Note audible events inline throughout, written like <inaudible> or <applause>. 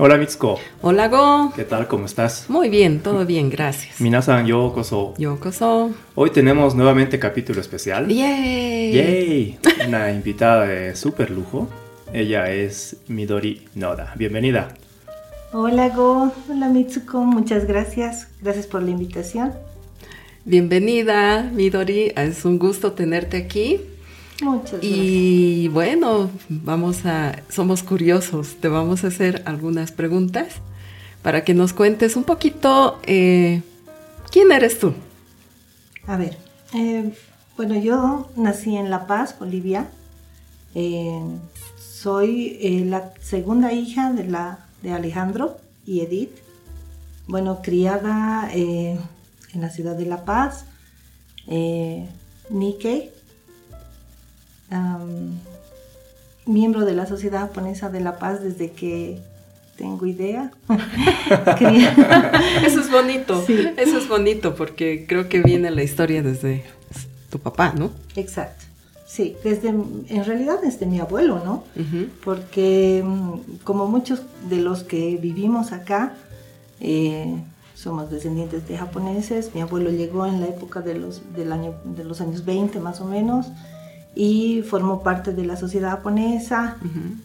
Hola Mitsuko. Hola Go. ¿Qué tal? ¿Cómo estás? Muy bien, todo bien, gracias. Minasan yokoso. Yokoso. Hoy tenemos nuevamente capítulo especial. ¡Yay! ¡Yay! Una invitada de super lujo. Ella es Midori Noda. Bienvenida. Hola Go, hola Mitsuko, muchas gracias. Gracias por la invitación. Bienvenida, Midori. Es un gusto tenerte aquí. Muchas gracias. Y bueno, vamos a, somos curiosos, te vamos a hacer algunas preguntas para que nos cuentes un poquito eh, quién eres tú. A ver, eh, bueno, yo nací en La Paz, Bolivia. Eh, soy la segunda hija de, la, de Alejandro y Edith. Bueno, criada en la ciudad de La Paz, Nikkei, miembro de la Sociedad Japonesa de La Paz desde que tengo idea. <laughs> Eso es bonito, Sí. eso es bonito porque creo que viene la historia desde tu papá, ¿no? Exacto. Sí, desde, en realidad desde mi abuelo, ¿no? Porque mm, como muchos de los que vivimos acá, eh, somos descendientes de japoneses. Mi abuelo llegó en la época de los, del año, de los años 20 más o menos y formó parte de la sociedad japonesa.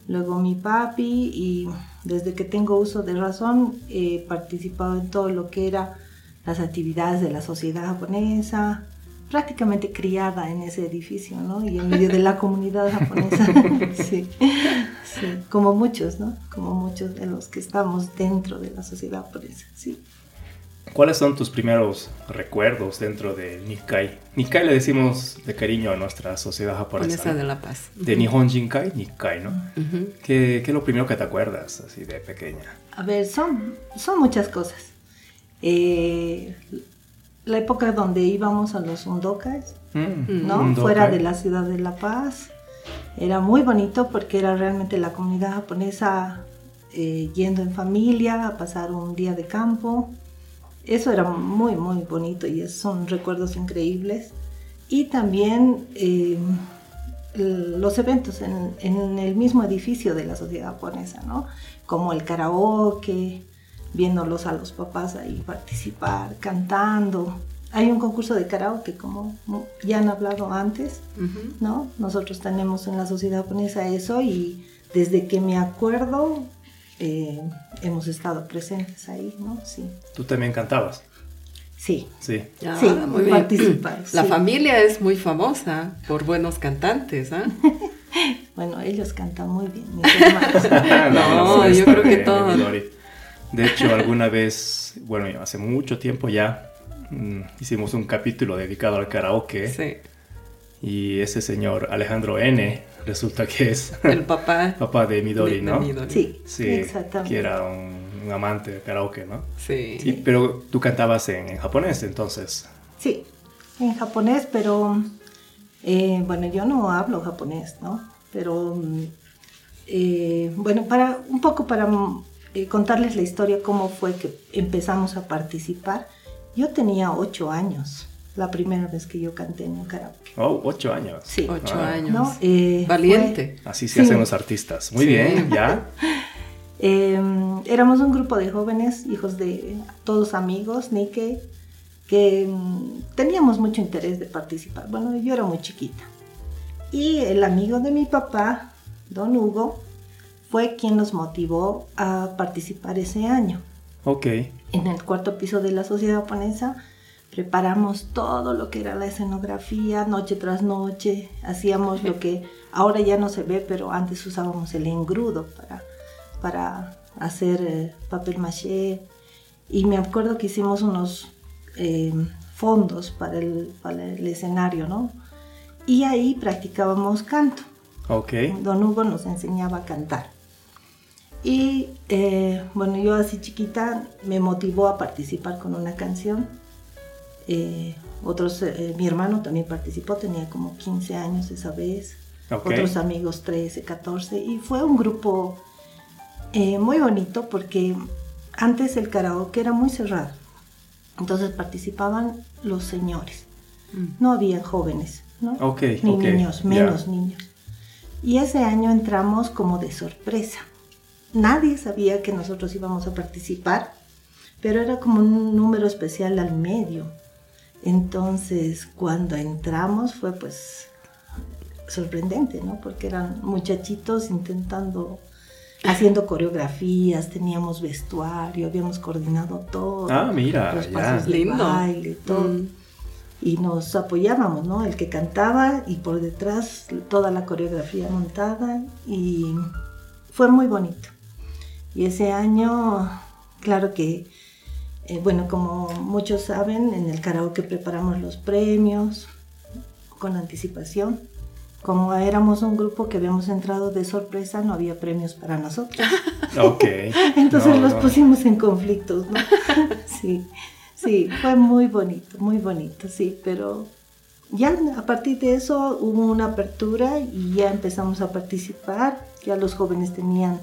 Luego mi papi y desde que tengo uso de razón he participado en todo lo que era las actividades de la sociedad japonesa, prácticamente criada en ese edificio, ¿no? Y en medio de la comunidad japonesa, <laughs> sí, sí, como muchos, ¿no? Como muchos de los que estamos dentro de la sociedad japonesa, sí. ¿Cuáles son tus primeros recuerdos dentro del Nikkei? Nikkei le decimos de cariño a nuestra sociedad japonesa. Japonesa de la paz. De Nihon Jinkai, Nikkei, ¿no? Ujú. ¿Qué, qué es lo primero que te acuerdas así de pequeña? A ver, son, son muchas cosas. Eh, la época donde íbamos a los undokas, Mm, ¿no? un Fuera de la ciudad de La Paz. Era muy bonito porque era realmente la comunidad japonesa eh, yendo en familia a pasar un día de campo. Eso era muy, muy bonito y son recuerdos increíbles. Y también eh, los eventos en, en el mismo edificio de la sociedad japonesa, ¿no? Como el karaoke, viéndolos a los papás ahí participar, cantando. Hay un concurso de karaoke, como ya han hablado antes. ¿no? Nosotros tenemos en la sociedad japonesa eso y desde que me acuerdo eh, hemos estado presentes ahí, ¿no? Sí. ¿Tú también cantabas? Sí. Sí. Ah, Sí, muy bien. La sí. familia es muy famosa por buenos cantantes, ¿ah? <laughs> Bueno, ellos cantan muy bien, mis hermanos. <laughs> No, yo creo que todos. De hecho, alguna vez, bueno, hace mucho tiempo ya, mm, hicimos un capítulo dedicado al karaoke Sí. Y ese señor Alejandro N resulta que es El papá. <laughs> papá de Midori, de- de ¿no? Midori. Sí, Sí, exactamente. que era un, un amante del karaoke, ¿no? Sí. Pero tú cantabas en, en japonés entonces. Sí, en japonés, pero eh, bueno, yo no hablo japonés, ¿no? Pero mm, eh, bueno, para un poco para mm, eh, contarles la historia, cómo fue que empezamos a participar. Yo tenía ocho años, la primera vez que yo canté en un karaoke. Oh, ocho años. Sí. Ocho Ah. años. ¿no? Eh, Valiente. Así se Sí. hacen los artistas. Muy Sí. bien, ya. <laughs> Eh, éramos un grupo de jóvenes, hijos de todos amigos, Nikkei, que mm, teníamos mucho interés de participar. Bueno, yo era muy chiquita. Y el amigo de mi papá, don Hugo, fue quien nos motivó a participar ese año. Ok. En el cuarto piso de la sociedad japonesa preparamos todo lo que era la escenografía, noche tras noche. Hacíamos lo que ahora ya no se ve, pero antes usábamos el engrudo para, para hacer eh, papel maché. Y me acuerdo que hicimos unos eh, fondos para el, para el escenario, ¿no? Y ahí practicábamos canto. Ok. Don Hugo nos enseñaba a cantar. Y eh, bueno, yo así chiquita me motivó a participar con una canción. Eh, otros, eh, mi hermano también participó, tenía como 15 años esa vez. Otros amigos 13, 14. Y fue un grupo eh, muy bonito porque antes el karaoke era muy cerrado. Entonces participaban los señores. Mm. No había jóvenes, Ni niños, menos niños. Y ese año entramos como de sorpresa. nadie sabía que nosotros íbamos a participar, pero era como un número especial al medio. Entonces, cuando entramos fue pues sorprendente, ¿no? Porque eran muchachitos intentando, haciendo coreografías, teníamos vestuario, habíamos coordinado todo. Ah, mira, los ya. pasos de Lindo. baile, todo. Mm. Y nos apoyábamos, ¿no? El que cantaba y por detrás toda la coreografía montada y fue muy bonito. Y ese año, claro que, eh, bueno, como muchos saben, en el karaoke preparamos los premios con anticipación. Como éramos un grupo que habíamos entrado de sorpresa, no había premios para nosotros. <laughs> Ok. <laughs> Entonces No, los no. pusimos en conflictos, ¿no? <laughs> sí, sí, fue muy bonito, muy bonito, sí, pero ya a partir de eso hubo una apertura y ya empezamos a participar, ya los jóvenes tenían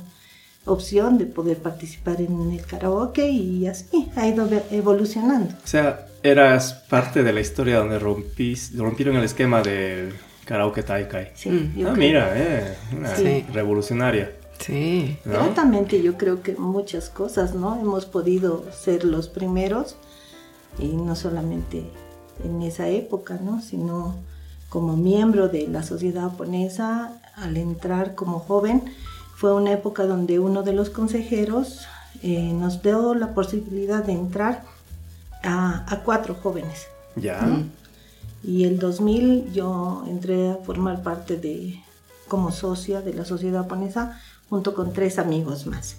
opción de poder participar en el karaoke y así ha ido evolucionando. O sea, eras parte de la historia donde rompís, rompieron el esquema del karaoke taikai. Sí, Mm. yo Ah, creo- mira, eh, una Sí. revolucionaria. Sí. ¿no? Gratamente yo creo que muchas cosas, ¿no? Hemos podido ser los primeros y no solamente en esa época, ¿no? Sino como miembro de la sociedad japonesa, al entrar como joven, fue una época donde uno de los consejeros eh, nos dio la posibilidad de entrar a, a cuatro jóvenes. Ya. Mm. Y el 2000 yo entré a formar parte de, como socia de la sociedad japonesa junto con tres amigos más.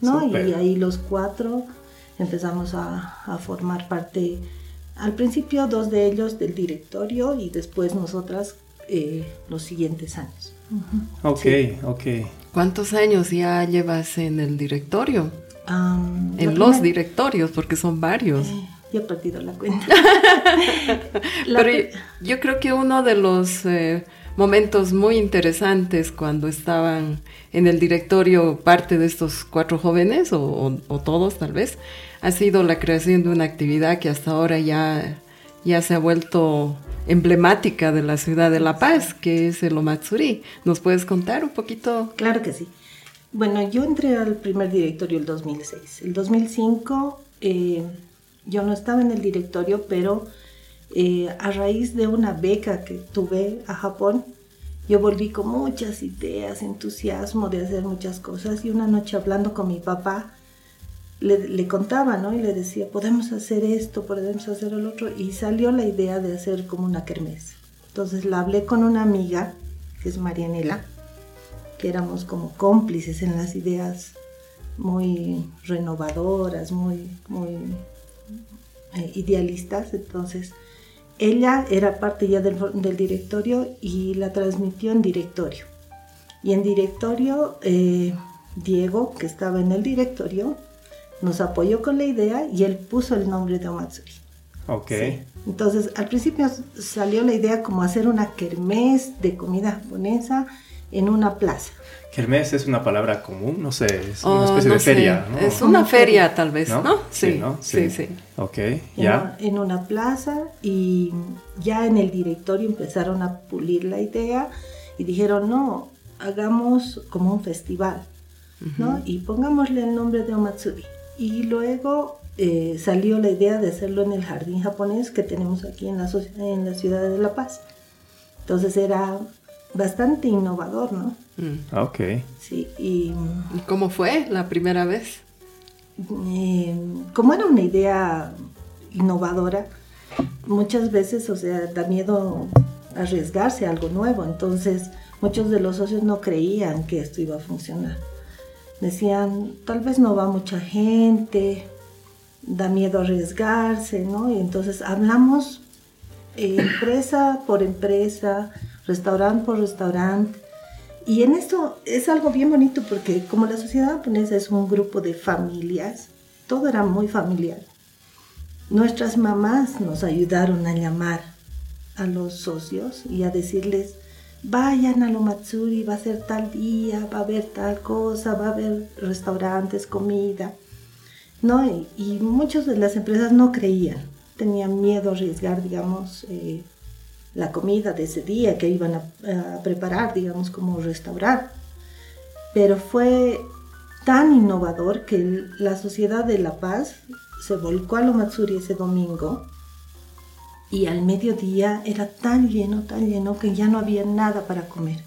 ¿no? Y ahí los cuatro empezamos a, a formar parte, al principio dos de ellos del directorio y después nosotras eh, los siguientes años. Ujú. Ok, Sí. ok. ¿Cuántos años ya llevas en el directorio? En los primera- directorios, porque son varios. Eh, ya he perdido la cuenta. <laughs> La Pero yo creo que uno de los eh, momentos muy interesantes cuando estaban en el directorio parte de estos cuatro jóvenes, o, o- o todos tal vez, ha sido la creación de una actividad que hasta ahora ya, ya se ha vuelto emblemática de la ciudad de La Paz, que es el Omatsuri. ¿Nos puedes contar un poquito? Claro que sí. Bueno, yo entré al primer directorio el 2006. El 2005 eh, yo no estaba en el directorio, pero eh, a raíz de una beca que tuve a Japón, yo volví con muchas ideas, entusiasmo de hacer muchas cosas y una noche hablando con mi papá, le, le contaba, ¿no? Y le decía, podemos hacer esto, podemos hacer el otro. Y salió la idea de hacer como una kermés. Entonces la hablé con una amiga, que es Marianela, que éramos como cómplices en las ideas muy renovadoras, muy, muy eh, idealistas. Entonces, ella era parte ya del, directorio y la transmitió en directorio. Y en directorio, eh, Diego, que estaba en el directorio, nos apoyó con la idea y él puso el nombre de Omatsuri. Ok. Sí. Entonces, al principio salió la idea como hacer una kermés de comida japonesa en una plaza. Kermés es una palabra común, no sé, es Oh, una especie no de sé, feria, ¿no? Es una feria tal vez, ¿No? ¿no? Sí, ¿no? sí, Sí. sí. Ok, en, ya. en una plaza y ya en el directorio empezaron a pulir la idea y dijeron, no, hagamos como un festival, ¿no? Y pongámosle el nombre de Omatsuri. Y luego eh, salió la idea de hacerlo en el jardín japonés que tenemos aquí en la, en la ciudad de La Paz. Entonces era bastante innovador, ¿no? Mm. Ok. Sí, y ¿Y cómo fue la primera vez? eh, como era una idea innovadora, muchas veces, o sea, da miedo arriesgarse a algo nuevo. Entonces, muchos de los socios no creían que esto iba a funcionar. Decían, tal vez no va mucha gente, da miedo arriesgarse, ¿no? Y entonces hablamos eh, empresa por empresa, restaurante por restaurante. Y en esto es algo bien bonito porque como la sociedad japonesa es un grupo de familias, todo era muy familiar. Nuestras mamás nos ayudaron a llamar a los socios y a decirles, vayan a lo Matsuri, va a ser tal día, va a haber tal cosa, va a haber restaurantes, comida. ¿no? Y, y muchas de las empresas no creían, tenían miedo a arriesgar, digamos, eh, la comida de ese día que iban a, preparar, digamos, como restaurar. Pero fue tan innovador que la sociedad de La Paz se volcó a lo Matsuri ese domingo y al mediodía era tan lleno, tan lleno que ya no había nada para comer.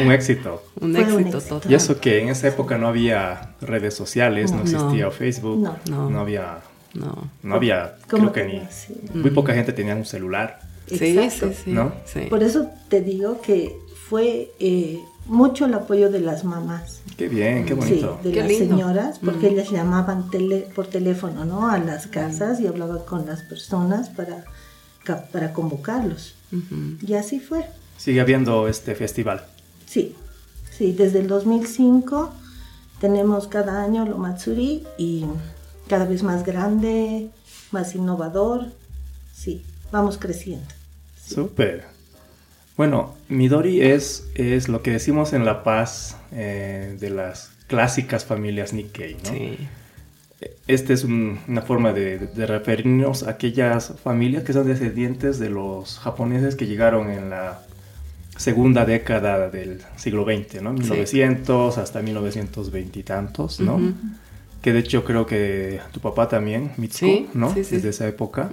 Un éxito. Un éxito, total. Y eso que en esa época no había redes sociales, no, existía Facebook, no, no, había... No, no había, creo que ni... Muy poca gente tenía un celular. Sí, sí, sí, Por eso te digo que fue eh, mucho el apoyo de las mamás. Qué bien, qué bonito. de las señoras, porque ellas llamaban tele, por teléfono, ¿no? A las casas y hablaban con las personas para, para convocarlos. Y así fue. Sigue habiendo este festival. Sí, sí, desde el 2005 tenemos cada año lo Matsuri y cada vez más grande, más innovador. Sí, vamos creciendo. Súper. Bueno, Midori es, es lo que decimos en La Paz eh, de las clásicas familias Nikkei, ¿no? Sí. Esta es una forma de, de, referirnos a aquellas familias que son descendientes de los japoneses que llegaron en la segunda década del siglo XX, ¿no? 1900 hasta 1920 y tantos, ¿no? Que de hecho creo que tu papá también, Mitsuko, ¿no? es de esa época.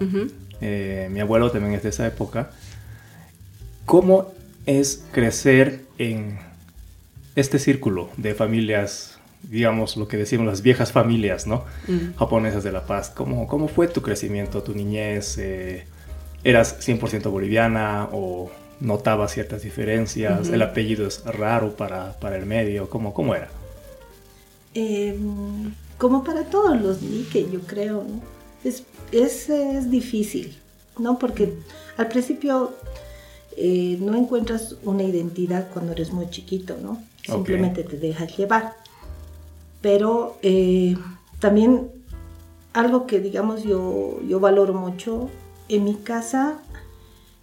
Eh, mi abuelo también es de esa época. ¿Cómo es crecer en este círculo de familias, digamos lo que decimos las viejas familias, ¿no? Japonesas de La Paz. ¿Cómo, cómo fue tu crecimiento, tu niñez? Eh, ¿Eras 100% boliviana o notaba ciertas diferencias, el apellido es raro para, para el medio, ¿cómo, cómo era? Em, como para todos los Nike, yo creo, es, es, difícil, ¿no? Porque al principio eh, no encuentras una identidad cuando eres muy chiquito, ¿no? Simplemente te dejas llevar. Pero eh, también algo que, digamos, yo, yo valoro mucho, en mi casa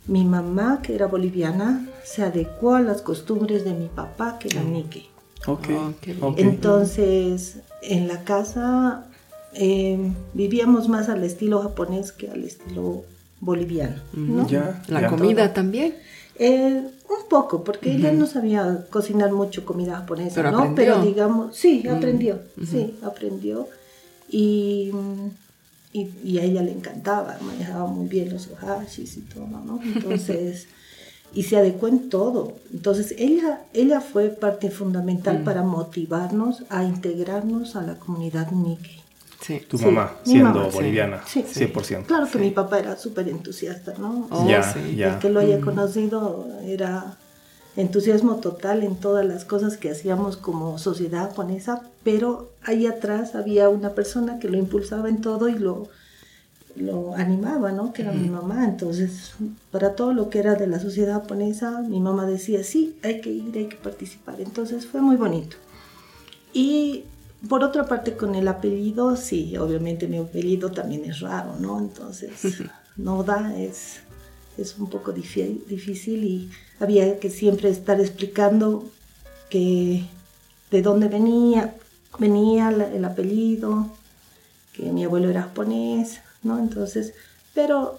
mi mamá, que era boliviana, se adecuó a las costumbres de mi papá, que era Nike. Okay. Oh, Entonces, en la casa em, vivíamos más al estilo japonés que al estilo boliviano. ¿no? la comida también. Eh, un poco, porque ella no sabía cocinar mucho comida japonesa, Pero ¿no? Pero digamos, sí, aprendió, sí, aprendió. Y y, a ella le encantaba, manejaba muy bien los ohashis y todo, ¿no? <laughs> Entonces, y se adecuó en todo. Entonces, ella, ella fue parte fundamental mm. para motivarnos a integrarnos a la comunidad Nikkei. Sí. Tu mamá, siendo boliviana, sí. 100%. Claro que mi papá era súper entusiasta, ¿no? Oh, ya, El que lo haya mm. conocido era entusiasmo total en todas las cosas que hacíamos como sociedad japonesa, pero ahí atrás había una persona que lo impulsaba en todo y lo, lo animaba, ¿no? Que era mi mamá. Entonces, para todo lo que era de la sociedad japonesa, mi mamá decía, sí, hay que ir, hay que participar. Entonces fue muy bonito. Y por otra parte, con el apellido, sí, obviamente mi apellido también es raro, ¿no? Entonces, <laughs> Noda es es un poco difícil y había que siempre estar explicando que de dónde venía, venía el apellido, que mi abuelo era japonés, ¿no? Entonces, pero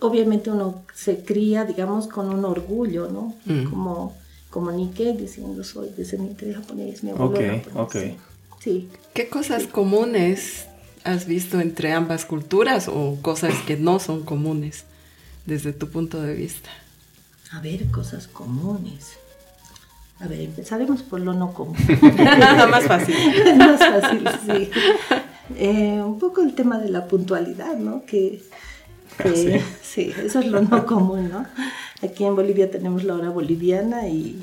obviamente uno se cría, digamos, con un orgullo, ¿no? Mm. Como, como diciendo soy descendiente de japonés, mi abuelo era japonés. Sí. ¿Qué cosas comunes has visto entre ambas culturas o cosas que no son comunes? desde tu punto de vista? A ver, cosas comunes. A ver, empezaremos por lo no común. <laughs> más fácil. más fácil, sí. Eh, un poco el tema de la puntualidad, ¿no? Que, ¿Sí? ¿Sí? eso es lo no común, ¿no? Aquí en Bolivia tenemos la hora boliviana y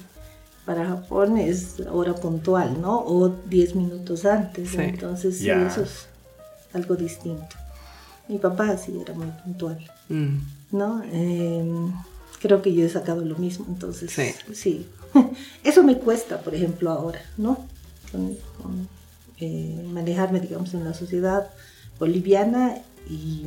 para Japón es hora puntual, ¿no? O 10 minutos antes. Entonces, sí, eso es algo distinto. Mi papá sí era muy puntual. Mm. ¿no? Em, creo que yo he sacado lo mismo, entonces sí. <laughs> Eso me cuesta, por ejemplo, ahora, ¿no? Eh, manejarme, digamos, en la sociedad boliviana y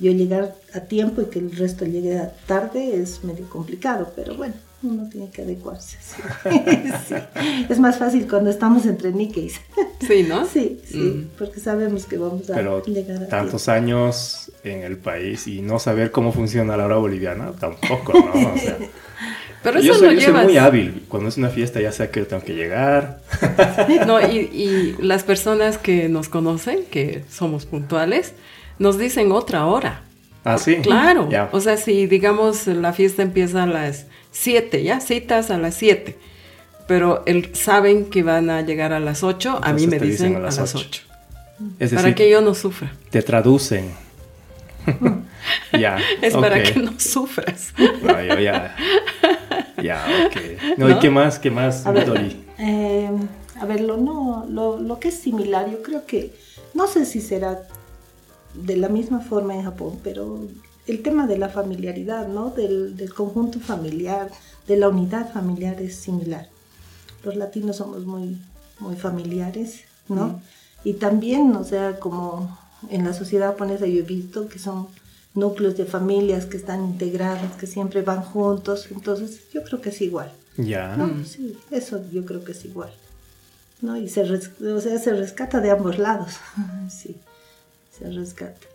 yo llegar a tiempo y que el resto llegue tarde es medio complicado, pero bueno, uno tiene que adecuarse. <laughs> Es más fácil cuando estamos entre Nikkeis. Sí, ¿no? Sí, sí, mm. porque sabemos que vamos a llegar a tantos años en el país y no saber cómo funciona la hora boliviana, tampoco, ¿no? <laughs> Pero yo eso soy, lo yo soy llevas. muy hábil. Cuando es una fiesta ya sé que tengo que llegar. No, y, y las personas que nos conocen, que somos puntuales, nos dicen otra hora. ¿Ah, sí? Claro. Ya. O sea, si digamos la fiesta empieza a las 7, ya citas a las 7. Pero el, saben que van a llegar a las 8, a mí me dicen, dicen a las 8. Es decir, Para que yo no sufra. te traducen. <laughs> ya. Es para que no sufras. No, yo ya. Ya, ok. No, ¿y qué más? ¿Qué más, A ver, eh, a ver, lo, no, lo, lo que es similar, yo creo que, no sé si será de la misma forma en Japón, pero el tema de la familiaridad, ¿no? Del, del conjunto familiar, de la unidad familiar es similar. Los latinos somos muy, muy familiares, ¿no? Y también, o sea, como en la sociedad japonesa yo he visto que son núcleos de familias que están integradas, que siempre van juntos, entonces yo creo que es igual. Ya. No, sí, eso yo creo que es igual. ¿no? Y se, res- o sea, se rescata de ambos lados. <laughs> sí, se rescata.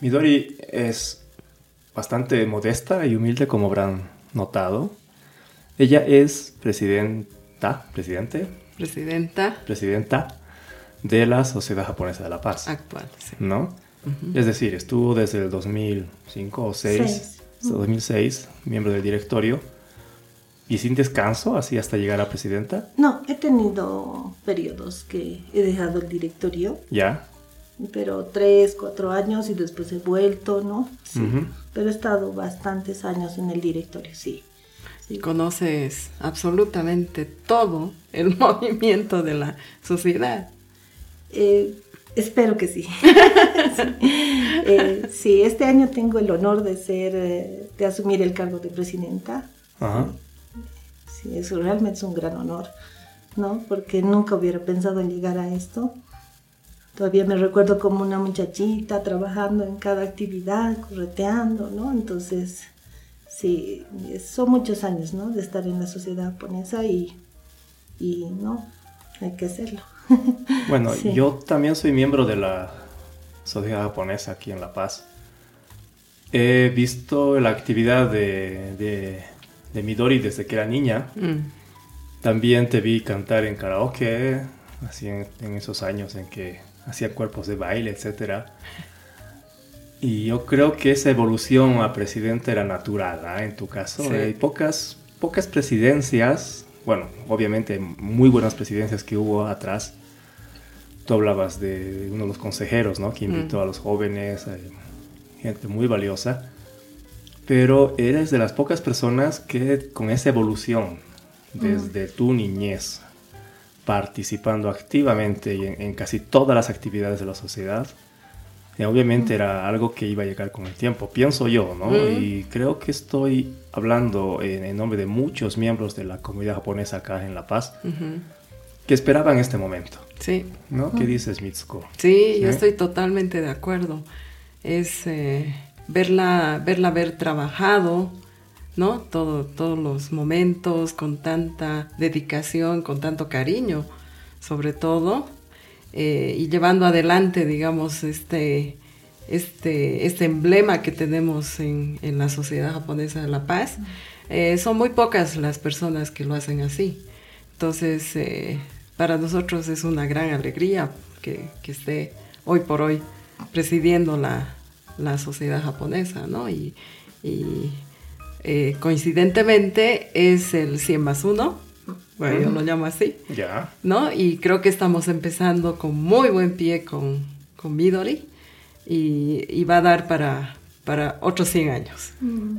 Midori es bastante modesta y humilde, como habrán notado. Ella es presidenta, presidente, Presidenta presidenta de la Sociedad Japonesa de la Paz, actual. sí. ¿no? Es decir, estuvo desde el 2005 o 6, Seis. hasta 2006, miembro del directorio, y sin descanso, así hasta llegar a presidenta, No, he tenido periodos que he dejado el directorio, ya. Pero tres, cuatro años y después he vuelto, ¿no? Sí, pero he estado bastantes años en el directorio, sí. Y conoces absolutamente todo el <laughs> movimiento de la sociedad. Eh, espero que sí. <laughs> sí. Eh, sí, este año tengo el honor de ser, eh, de asumir el cargo de presidenta. Ajá. Sí, eso realmente es un gran honor, ¿no? Porque nunca hubiera pensado en llegar a esto. Todavía me recuerdo como una muchachita trabajando en cada actividad, correteando, ¿no? Entonces, sí, son muchos años, ¿no? De estar en la sociedad japonesa y, y no, hay que hacerlo. <laughs> Bueno, Sí. yo también soy miembro de la Sociedad Japonesa aquí en La Paz. He visto la actividad de, de, de Midori desde que era niña. Mm. También te vi cantar en karaoke, así en, en esos años en que hacía cuerpos de baile, etc. Y yo creo que esa evolución a presidente era natural, ¿ah? En tu caso, Sí. hay pocas, pocas presidencias, bueno, obviamente muy buenas presidencias que hubo atrás. Tú hablabas de uno de los consejeros, ¿no? Que invitó Mm. a los jóvenes, eh, gente muy valiosa. Pero eres de las pocas personas que con esa evolución desde tu niñez, participando activamente en, en casi todas las actividades de la sociedad, eh, obviamente era algo que iba a llegar con el tiempo, pienso yo, ¿no? Mm. Y creo que estoy hablando en, en nombre de muchos miembros de la comunidad japonesa acá en La Paz, que esperaban este momento, Sí, ¿no? ¿Qué dices, Mitsuko? sí, yo ¿Sí? estoy totalmente de acuerdo. Es eh, verla, verla haber trabajado, ¿no? Todo, todos los momentos con tanta dedicación, con tanto cariño, sobre todo, eh, y llevando adelante, digamos, este, este, este emblema que tenemos en, en la sociedad japonesa de la paz. Eh, son muy pocas las personas que lo hacen así. Entonces, eh, para nosotros es una gran alegría que, que esté hoy por hoy presidiendo la, la sociedad japonesa, ¿no? Y, y, eh, coincidentemente es el 100 más 1, bueno, yo lo llamo así, Ya. ¿no? Y creo que estamos empezando con muy buen pie con, con Midori y, y va a dar para, para otros 100 años.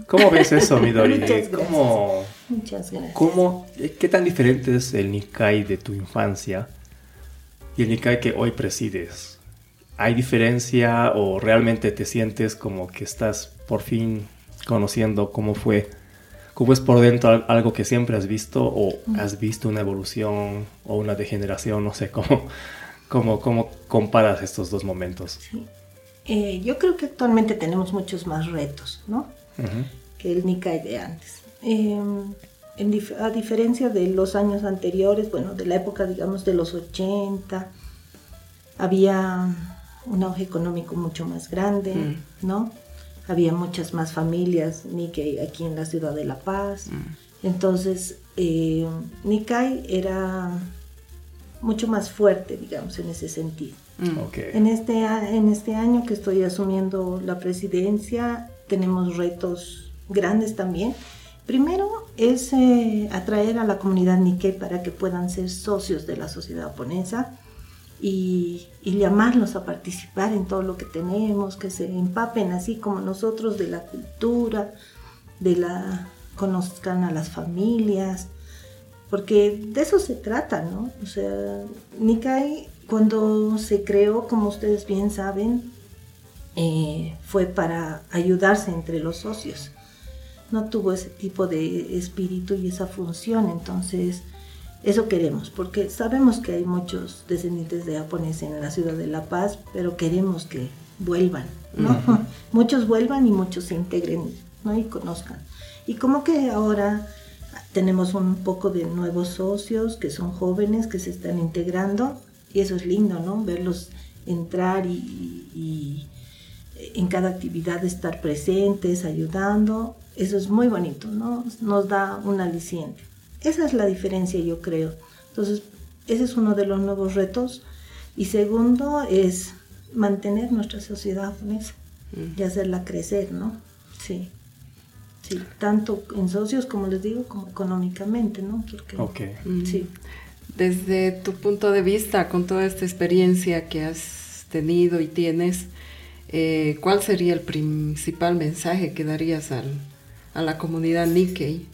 ¿Cómo ves eso, Midori? <laughs> Muchas gracias. ¿Cómo, Muchas gracias. cómo, ¿Qué tan diferente es el Nikkei de tu infancia y el Nikkei que hoy presides? ¿Hay diferencia o realmente te sientes como que estás por fin conociendo cómo fue, cómo es por dentro al- algo que siempre has visto o has visto una evolución o una degeneración? No sé, ¿cómo, cómo, cómo comparas estos dos momentos? Sí. Eh, yo creo que actualmente tenemos muchos más retos, ¿no? Que el Nikkei de antes. Eh, en dif- a diferencia de los años anteriores, bueno, de la época, digamos, de los 80, había un auge económico mucho más grande, Mm. ¿no? Había muchas más familias Nikkei aquí en la ciudad de La Paz. Mm. Entonces, eh, Nikkei era mucho más fuerte, digamos, en ese sentido. Mm. En, este, en este año que estoy asumiendo la presidencia, tenemos retos grandes también. Primero es eh, atraer a la comunidad Nikkei para que puedan ser socios de la sociedad japonesa y, llamarlos a participar en todo lo que tenemos, que se empapen así como nosotros de la cultura, de la conozcan a las familias, porque de eso se trata, ¿no? O sea, Nikkei cuando se creó, como ustedes bien saben, eh, fue para ayudarse entre los socios. No tuvo ese tipo de espíritu y esa función, entonces eso queremos, porque sabemos que hay muchos descendientes de japoneses en la ciudad de La Paz, pero queremos que vuelvan, ¿no? <laughs> Muchos vuelvan y muchos se integren, ¿no? Y conozcan. Y como que ahora tenemos un poco de nuevos socios que son jóvenes, que se están integrando, y eso es lindo, ¿no? Verlos entrar y, y en cada actividad estar presentes, ayudando, eso es muy bonito, ¿no? Nos da un aliciente. Esa es la diferencia, yo creo. Entonces, ese es uno de los nuevos retos. Y segundo es mantener nuestra sociedad japonesa mm. y hacerla crecer, ¿no? Sí. Sí, tanto en socios, como les digo, como económicamente, ¿no? Porque, mm. Sí. Desde tu punto de vista, con toda esta experiencia que has tenido y tienes, eh, ¿cuál sería el principal mensaje que darías al, a la comunidad Nikkei?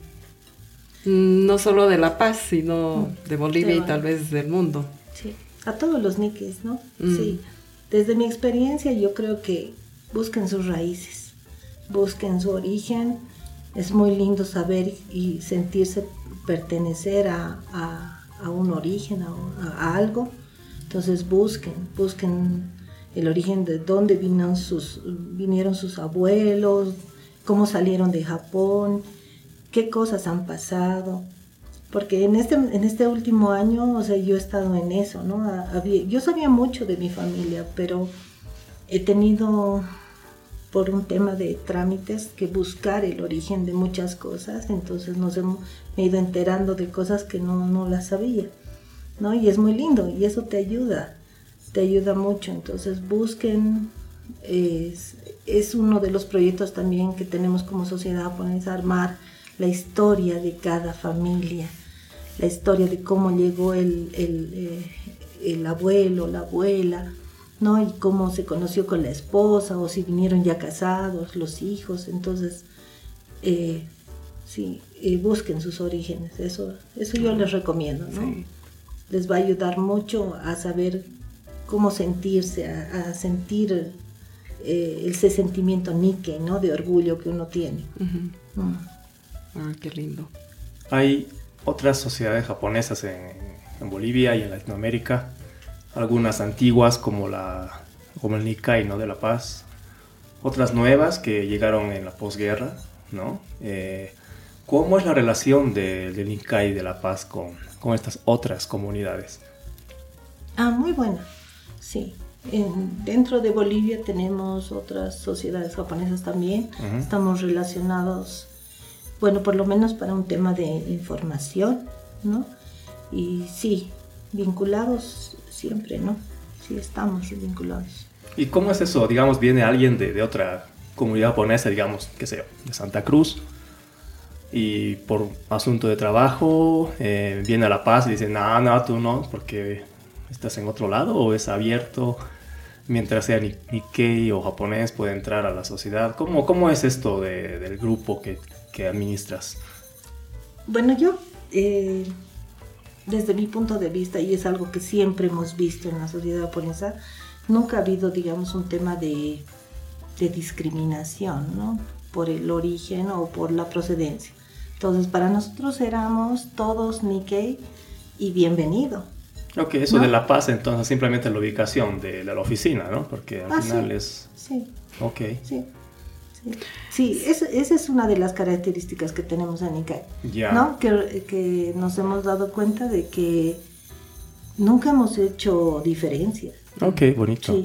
No solo de La Paz, sino de Bolivia y tal vez del mundo. Sí, a todos los niques, ¿no? Mm. Sí, desde mi experiencia yo creo que busquen sus raíces, busquen su origen. Es muy lindo saber y sentirse pertenecer a, un origen, a, algo. Entonces busquen, busquen el origen de dónde vinieron sus, vinieron sus abuelos, cómo salieron de Japón, qué cosas han pasado. Porque en este, en este último año, o sea, yo he estado en eso, ¿no? Había, yo sabía mucho de mi familia, pero he tenido, por un tema de trámites, que buscar el origen de muchas cosas, entonces nos hemos me he ido enterando de cosas que no, no las sabía, ¿no? Y es muy lindo, y eso te ayuda, te ayuda mucho, entonces busquen, es, es uno de los proyectos también que tenemos como sociedad, ponerse a armar la historia de cada familia, la historia de cómo llegó el, el, eh, abuelo, la abuela, ¿no? Y cómo se conoció con la esposa, o si vinieron ya casados, los hijos. Entonces, eh, sí, eh, busquen sus orígenes. Eso, eso yo les recomiendo, ¿no? Les va a ayudar mucho a saber cómo sentirse, a, sentir ese sentimiento Nike, ¿no? De orgullo que uno tiene. Ah, qué lindo. Hay otras sociedades japonesas en, Bolivia y en Latinoamérica, algunas antiguas como, la, como el Nikkei ¿no? de La Paz, otras nuevas que llegaron en la posguerra, ¿no? Eh, ¿Cómo es la relación del de Nikkei de La Paz con, con, estas otras comunidades? Ah, muy buena, sí. dentro de Bolivia tenemos otras sociedades japonesas también. Estamos relacionados bueno, por lo menos para un tema de información, ¿no? Y sí, vinculados siempre, ¿no? Sí, estamos vinculados. ¿Y cómo es eso? Digamos, viene alguien de, otra comunidad japonesa, digamos, sé yo, de Santa Cruz, y por asunto de trabajo eh, viene a La Paz y dice, no, no, tú no, porque estás en otro lado o es abierto, mientras sea Nikkei o japonés puede entrar a la sociedad. ¿Cómo, cómo es esto del grupo que que administras? Bueno, yo, eh, desde mi punto de vista, y es algo que siempre hemos visto en la sociedad japonesa, nunca ha habido, digamos, un tema de, de discriminación, ¿no? Por el origen o por la procedencia. Entonces, para nosotros éramos todos Nikkei y bienvenido. Ok, eso de La Paz, entonces, simplemente la ubicación de, la oficina, ¿no? Porque al ah, final es... Sí. Ok. Sí. Sí, esa es una de las características que tenemos en Nikkei, ¿no? Que, nos hemos dado cuenta de que nunca hemos hecho diferencias. Ok, bonito.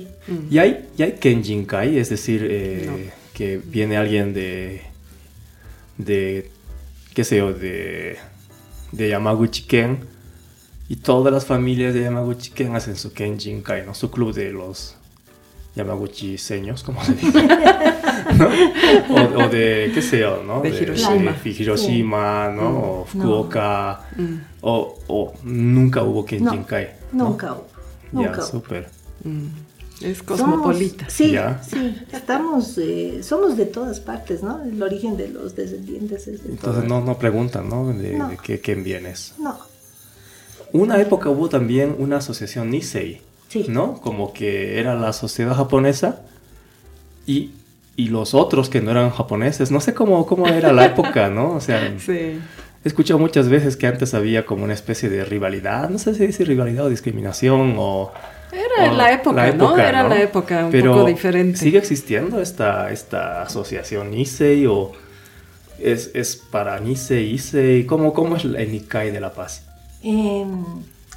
¿Y hay, y hay Kenjinkai? Es decir, eh, que viene alguien de, de, qué sé yo, de, de Yamaguchi-ken y todas las familias de Yamaguchi-ken hacen su Kenjinkai, ¿no? Su club de los Yamaguchi seños, como se dice. <laughs> <laughs> o, de, qué sé yo, ¿no? De Hiroshima. De, Hiroshima, ¿no? Mm. O Fukuoka. Mm. O, nunca hubo Kenjinkai. Nunca hubo. Nunca ya, súper. Mm. Es cosmopolita. sí, sí, estamos, eh, somos de todas partes, ¿no? El origen de los descendientes es de Entonces no, no preguntan, ¿no? De, qué, quién vienes. No. Una época hubo también una asociación Nisei, sí. ¿no? Como que era la sociedad japonesa y, y, los otros que no eran japoneses. No sé cómo, cómo era la época, ¿no? O sea, <laughs> sí. he escuchado muchas veces que antes había como una especie de rivalidad, no sé si dice rivalidad o discriminación o era la, época, ¿no? Era la época un poco diferente. ¿Sigue existiendo esta, esta asociación Nisei o es, es para Nisei, Issei? ¿Cómo, ¿Cómo es el Nikai de La Paz? Em,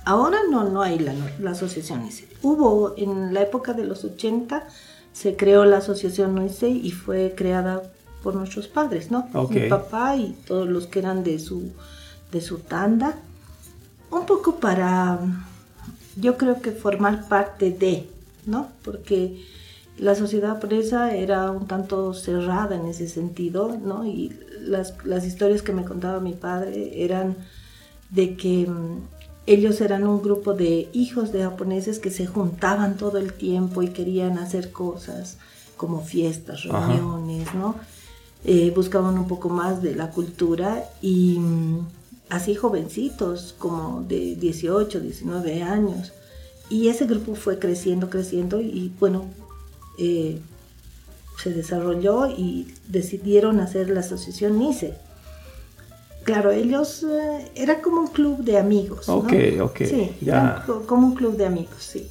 ahora no, no hay la, la asociación Nisei. Hubo en la época de los 80, se creó la asociación Nisei y fue creada por nuestros padres, ¿no? Mi papá y todos los que eran de su, de su tanda. Un poco para yo creo que formar parte de, ¿no? Porque la sociedad presa era un tanto cerrada en ese sentido, ¿no? Y las, las historias que me contaba mi padre eran de que mm, ellos eran un grupo de hijos de japoneses que se juntaban todo el tiempo y querían hacer cosas como fiestas, reuniones, ¿no? Eh, buscaban un poco más de la cultura y mm, así jovencitos, como de 18, 19 años. Y ese grupo fue creciendo, creciendo y bueno, eh, se desarrolló y decidieron hacer la asociación NICE. Claro, ellos eh, era como un club de amigos. Ok, ok. Sí, como un club de amigos, sí.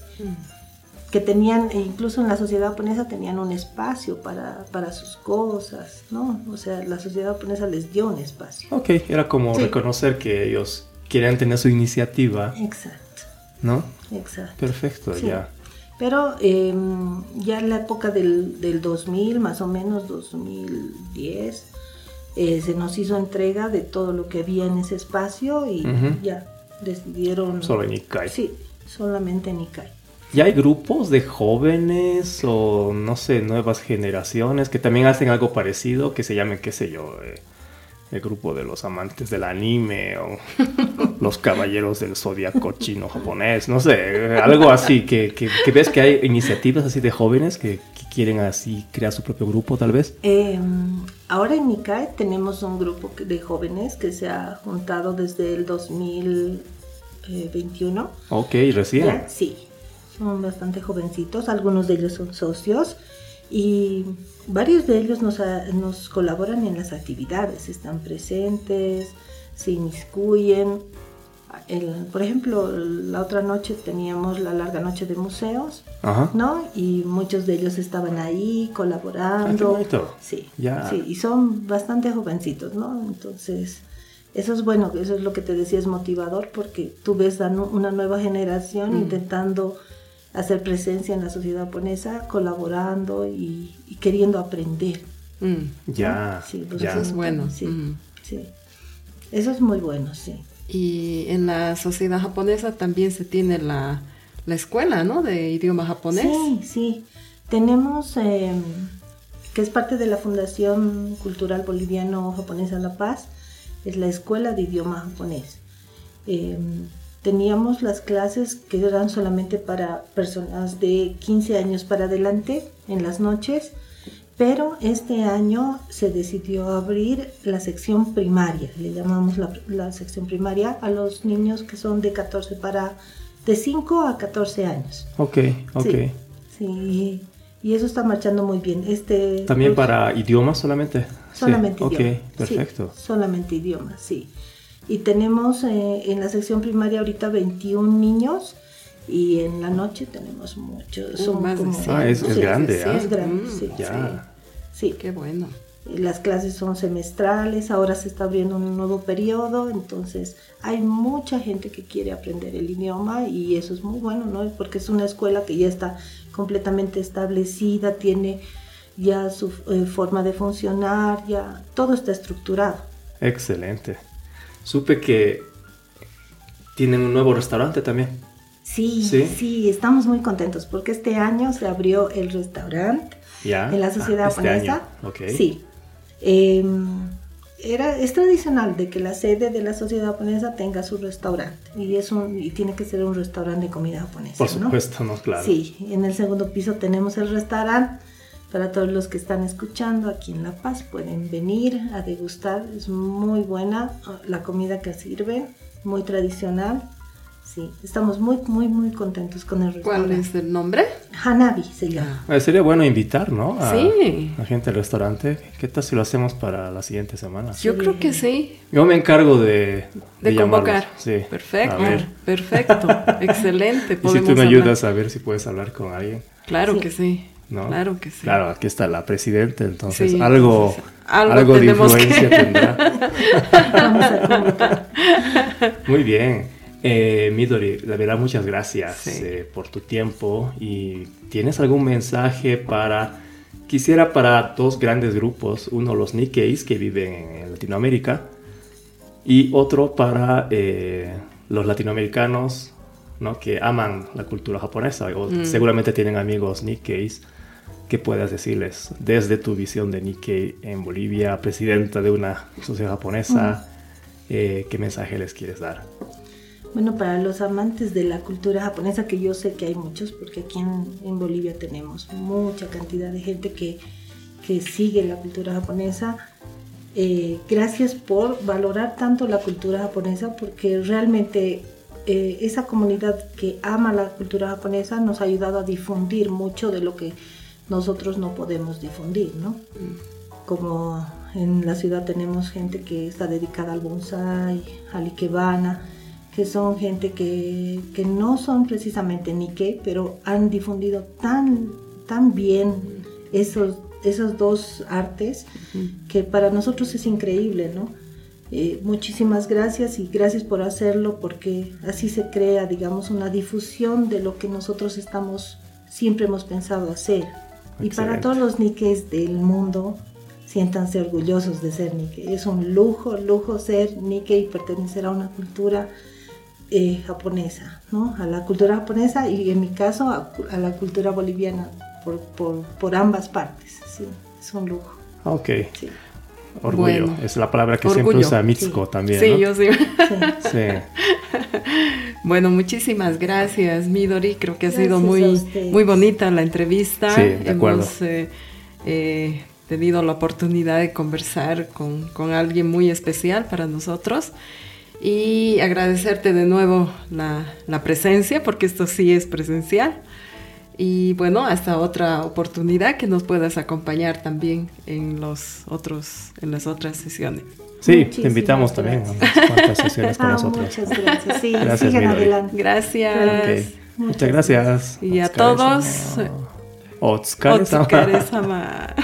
Que tenían, e incluso en la sociedad japonesa tenían un espacio para, para, sus cosas, ¿no? O sea, la sociedad japonesa les dio un espacio. Ok, era como reconocer que ellos querían tener su iniciativa. Exacto. ¿No? Exacto. Perfecto, ya. Pero em, ya en la época del, del, 2000, más o menos 2010, eh, se nos hizo entrega de todo lo que había en ese espacio y ya decidieron... Solo en Ikai. Sí, solamente en Ikai. ¿Y hay grupos de jóvenes o no sé, nuevas generaciones que también hacen algo parecido que se llamen, qué sé yo, eh, el grupo de los amantes del anime o <laughs> los caballeros del zodiaco chino japonés, no sé, algo así, que, que, ves que hay iniciativas así de jóvenes que, quieren así crear su propio grupo tal vez. Em, ahora en Nikai tenemos un grupo de jóvenes que se ha juntado desde el 2021. Ok, recién. sí, son bastante jovencitos, algunos de ellos son socios y varios de ellos nos, nos colaboran en las actividades, están presentes, se inmiscuyen. por ejemplo, la otra noche teníamos la larga noche de museos, ¿no? Y muchos de ellos estaban ahí colaborando. Ah, sí, sí, y son bastante jovencitos, ¿no? Entonces, eso es bueno, eso es lo que te decía, es motivador porque tú ves a una nueva generación mm. intentando hacer presencia en la sociedad japonesa, colaborando y, queriendo aprender. Mm. Ya, sí, ya. Eso es bueno. Sí, mm. sí. Eso es muy bueno, sí. Y en la sociedad japonesa también se tiene la, la escuela, ¿no? De idioma japonés. Sí, sí. Tenemos, em, que es parte de la Fundación Cultural Boliviano-Japonesa La Paz, es la Escuela de Idioma Japonés. Em, teníamos las clases que eran solamente para personas de 15 años para adelante en las noches, pero este año se decidió abrir la sección primaria, le llamamos la, sección primaria a los niños que son de 14 para de 5 a 14 años. Ok, ok. Sí, y eso está marchando muy bien. Este También para idiomas solamente. Solamente idiomas. Ok, perfecto. solamente idiomas, sí. Y tenemos eh, en la sección primaria ahorita 21 niños y en la noche tenemos muchos. Uh, son más ah, es, grande, sí, es grande, sí, ya. sí. Qué bueno. Las clases son semestrales, ahora se está abriendo un nuevo periodo, entonces hay mucha gente que quiere aprender el idioma y eso es muy bueno, ¿no? Porque es una escuela que ya está completamente establecida, tiene ya su eh, forma de funcionar, ya todo está estructurado. Excelente. Supe que tienen un nuevo restaurante también. Sí, sí, estamos muy contentos porque este año se abrió el restaurante en la sociedad ah, este Sí. Em, era, es tradicional de que la sede de la sociedad japonesa tenga su restaurante y es un, y tiene que ser un restaurante de comida japonesa. Por supuesto, ¿no? Claro. Sí, en el segundo piso tenemos el restaurante. Para todos los que están escuchando aquí en La Paz pueden venir a degustar. Es muy buena la comida que sirven, muy tradicional. Sí, estamos muy, muy, muy contentos con el restaurante. ¿Cuál es el nombre? Hanabi se llama. Ah. sería bueno invitar, ¿no? A, sí. A gente al restaurante. ¿Qué tal si lo hacemos para la siguiente semana? Yo creo que sí. Yo me encargo de... De, convocar. Sí. Perfecto, perfecto. <laughs> Excelente. Y si tú me ayudas a ver si puedes hablar con alguien. Claro que sí. ¿No? Claro que sí. Claro, aquí está la presidenta, entonces algo, algo, de influencia <laughs> tendrá. Muy bien. Eh, Midori, la verdad, muchas gracias eh, por tu tiempo. ¿Y tienes algún mensaje para, quisiera para dos grandes grupos, uno los Nikkeis que viven en Latinoamérica y otro para eh, los latinoamericanos ¿no? que aman la cultura japonesa o mm. seguramente tienen amigos Nikkeis. ¿Qué puedas decirles desde tu visión de Nikkei en Bolivia, presidenta de una sociedad japonesa? Mm. ¿Qué mensaje les quieres dar? Bueno, para los amantes de la cultura japonesa, que yo sé que hay muchos, porque aquí en, Bolivia tenemos mucha cantidad de gente que, que sigue la cultura japonesa, eh, gracias por valorar tanto la cultura japonesa, porque realmente eh, esa comunidad que ama la cultura japonesa nos ha ayudado a difundir mucho de lo que nosotros no podemos difundir, ¿no? Mm. Como en la ciudad tenemos gente que está dedicada al bonsai, al ikebana, que son gente que, que no son precisamente Nikkei, pero han difundido tan, tan bien esos, esos dos artes que para nosotros es increíble, ¿no? Eh, muchísimas gracias y gracias por hacerlo porque así se crea, digamos, una difusión de lo que nosotros estamos, siempre hemos pensado hacer. Y para todos los Nikkeis del mundo, siéntanse orgullosos de ser Nikkei. Es un lujo, lujo ser Nikkei y pertenecer a una cultura eh, japonesa, ¿no? A la cultura japonesa y en mi caso a, la cultura boliviana por, por, ambas partes, sí, es un lujo. Ok. Orgullo, es la palabra que siempre usa Mitsuko también. Sí, yo sí. sí. <laughs> bueno, muchísimas gracias, Midori. Creo que ha sido muy, muy bonita la entrevista. Sí, de Hemos eh, eh, tenido la oportunidad de conversar con, con alguien muy especial para nosotros y agradecerte de nuevo la, la, presencia, porque esto sí es presencial. Y bueno, hasta otra oportunidad que nos puedas acompañar también en, los otros, en las otras sesiones. Sí, te invitamos también a sesiones con ah, nosotros. Muchas gracias. Sí, gracias, adelante. Gracias. Muchas gracias. Y a todos. Otsukare-sama.